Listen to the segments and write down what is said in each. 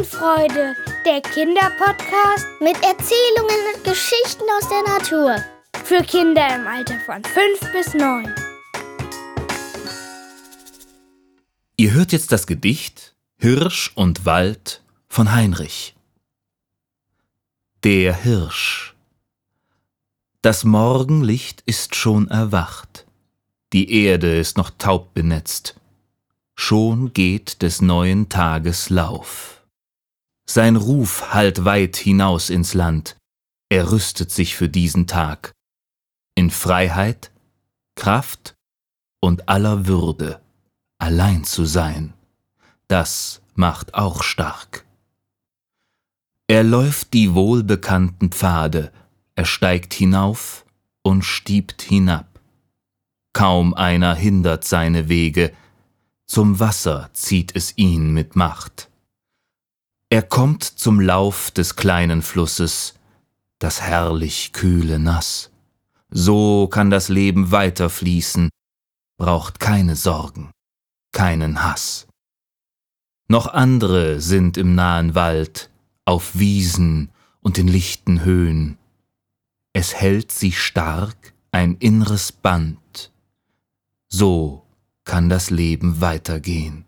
Schadenfreude, der Kinderpodcast mit Erzählungen und Geschichten aus der Natur. Für Kinder im Alter von 5 bis 9. Ihr hört jetzt das Gedicht Hirsch und Wald von Heinrich. Der Hirsch. Das Morgenlicht ist schon erwacht. Die Erde ist noch taub benetzt schon geht des neuen Tages Lauf. Sein Ruf hallt weit hinaus ins Land, er rüstet sich für diesen Tag. In Freiheit, Kraft und aller Würde allein zu sein, das macht auch stark. Er läuft die wohlbekannten Pfade, er steigt hinauf und stiebt hinab. Kaum einer hindert seine Wege, zum Wasser zieht es ihn mit Macht. Er kommt zum Lauf des kleinen Flusses, das herrlich kühle Nass. So kann das Leben weiter fließen, braucht keine Sorgen, keinen Hass. Noch andere sind im nahen Wald, auf Wiesen und in lichten Höhen. Es hält sie stark ein inneres Band. So kann das Leben weitergehen.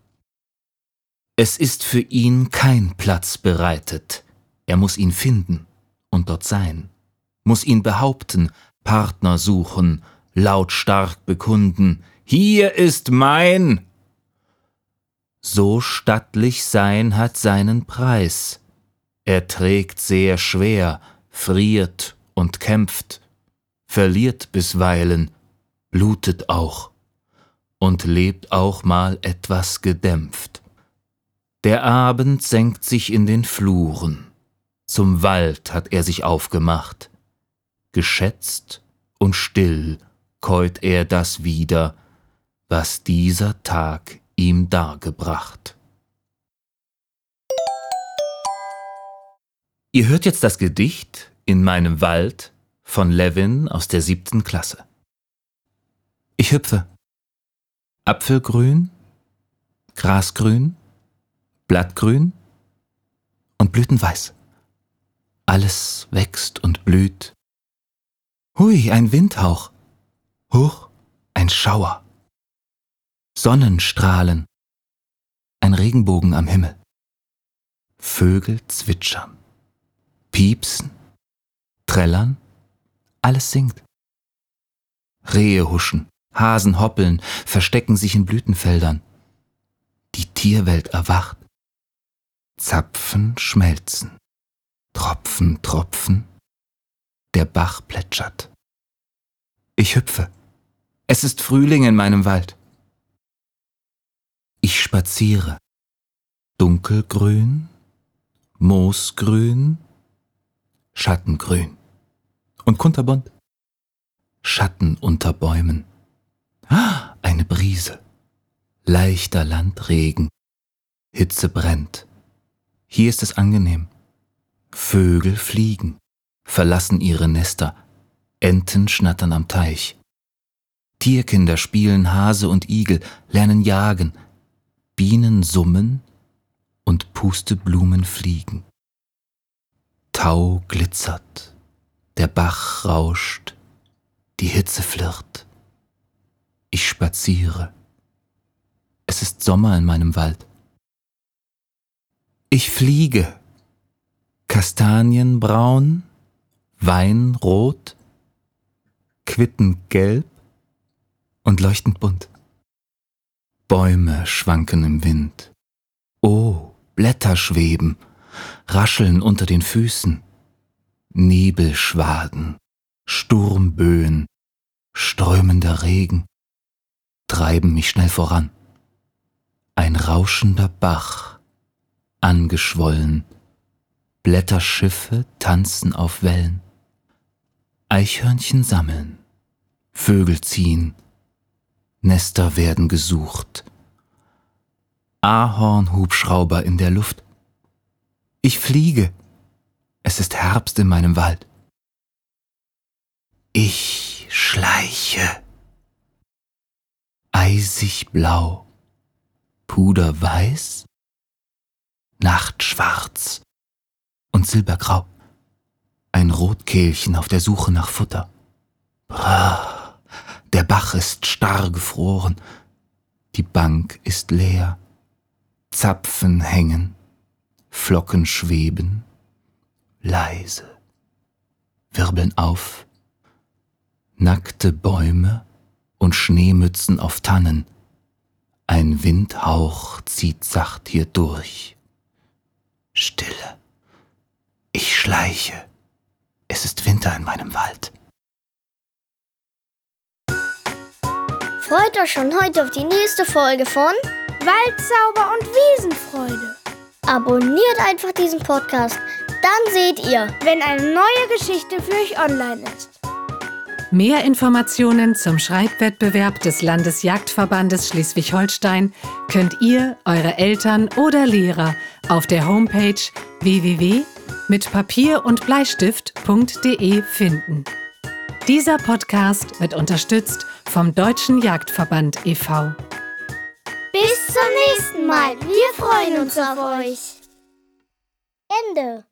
Es ist für ihn kein Platz bereitet, er muss ihn finden und dort sein, muss ihn behaupten, Partner suchen, lautstark bekunden, hier ist mein. So stattlich sein hat seinen Preis, er trägt sehr schwer, friert und kämpft, verliert bisweilen, blutet auch und lebt auch mal etwas gedämpft. Der Abend senkt sich in den Fluren, zum Wald hat er sich aufgemacht, geschätzt und still käut er das wieder, was dieser Tag ihm dargebracht. Ihr hört jetzt das Gedicht In meinem Wald von Levin aus der siebten Klasse. Ich hüpfe. Apfelgrün, Grasgrün, Blattgrün und Blütenweiß. Alles wächst und blüht. Hui, ein Windhauch. Huch, ein Schauer. Sonnenstrahlen. Ein Regenbogen am Himmel. Vögel zwitschern, piepsen, trällern, alles singt. Rehe huschen, Hasen hoppeln, verstecken sich in Blütenfeldern. Die Tierwelt erwacht. Zapfen schmelzen. Tropfen tropfen. Der Bach plätschert. Ich hüpfe. Es ist Frühling in meinem Wald. Ich spaziere. Dunkelgrün, Moosgrün, Schattengrün und kunterbunt. Schatten unter Bäumen. Ah, eine Brise. Leichter Landregen. Hitze brennt. Hier ist es angenehm. Vögel fliegen, verlassen ihre Nester. Enten schnattern am Teich. Tierkinder spielen Hase und Igel, lernen jagen. Bienen summen und Pusteblumen fliegen. Tau glitzert, der Bach rauscht, die Hitze flirrt. Ich spaziere. Es ist Sommer in meinem Wald. Ich fliege. Kastanienbraun, Weinrot, Quittengelb und leuchtend bunt. Bäume schwanken im Wind. Oh, Blätter schweben, rascheln unter den Füßen. Nebelschwaden, Sturmböen, strömender Regen treiben mich schnell voran. Ein rauschender Bach, angeschwollen, Blätterschiffe tanzen auf Wellen, Eichhörnchen sammeln, Vögel ziehen, Nester werden gesucht, Ahornhubschrauber in der Luft. Ich fliege, es ist Herbst in meinem Wald. Ich schleiche. Eisig blau, puderweiß, nachtschwarz und silbergrau. Ein Rotkehlchen auf der Suche nach Futter. Brrr, der Bach ist starr gefroren, die Bank ist leer, Zapfen hängen, Flocken schweben, leise, wirbeln auf, nackte Bäume und Schneemützen auf Tannen, ein Windhauch zieht sacht hier durch. Stille. Ich schleiche. Es ist Winter in meinem Wald. Freut euch schon heute auf die nächste Folge von Waldzauber und Wiesenfreude. Abonniert einfach diesen Podcast. Dann seht ihr, wenn eine neue Geschichte für euch online ist. Mehr Informationen zum Schreibwettbewerb des Landesjagdverbandes Schleswig-Holstein könnt ihr, eure Eltern oder Lehrer auf der Homepage www.mitpapier und Bleistift.de finden. Dieser Podcast wird unterstützt vom Deutschen Jagdverband e.V. bis zum nächsten Mal. Wir freuen uns auf euch. Ende.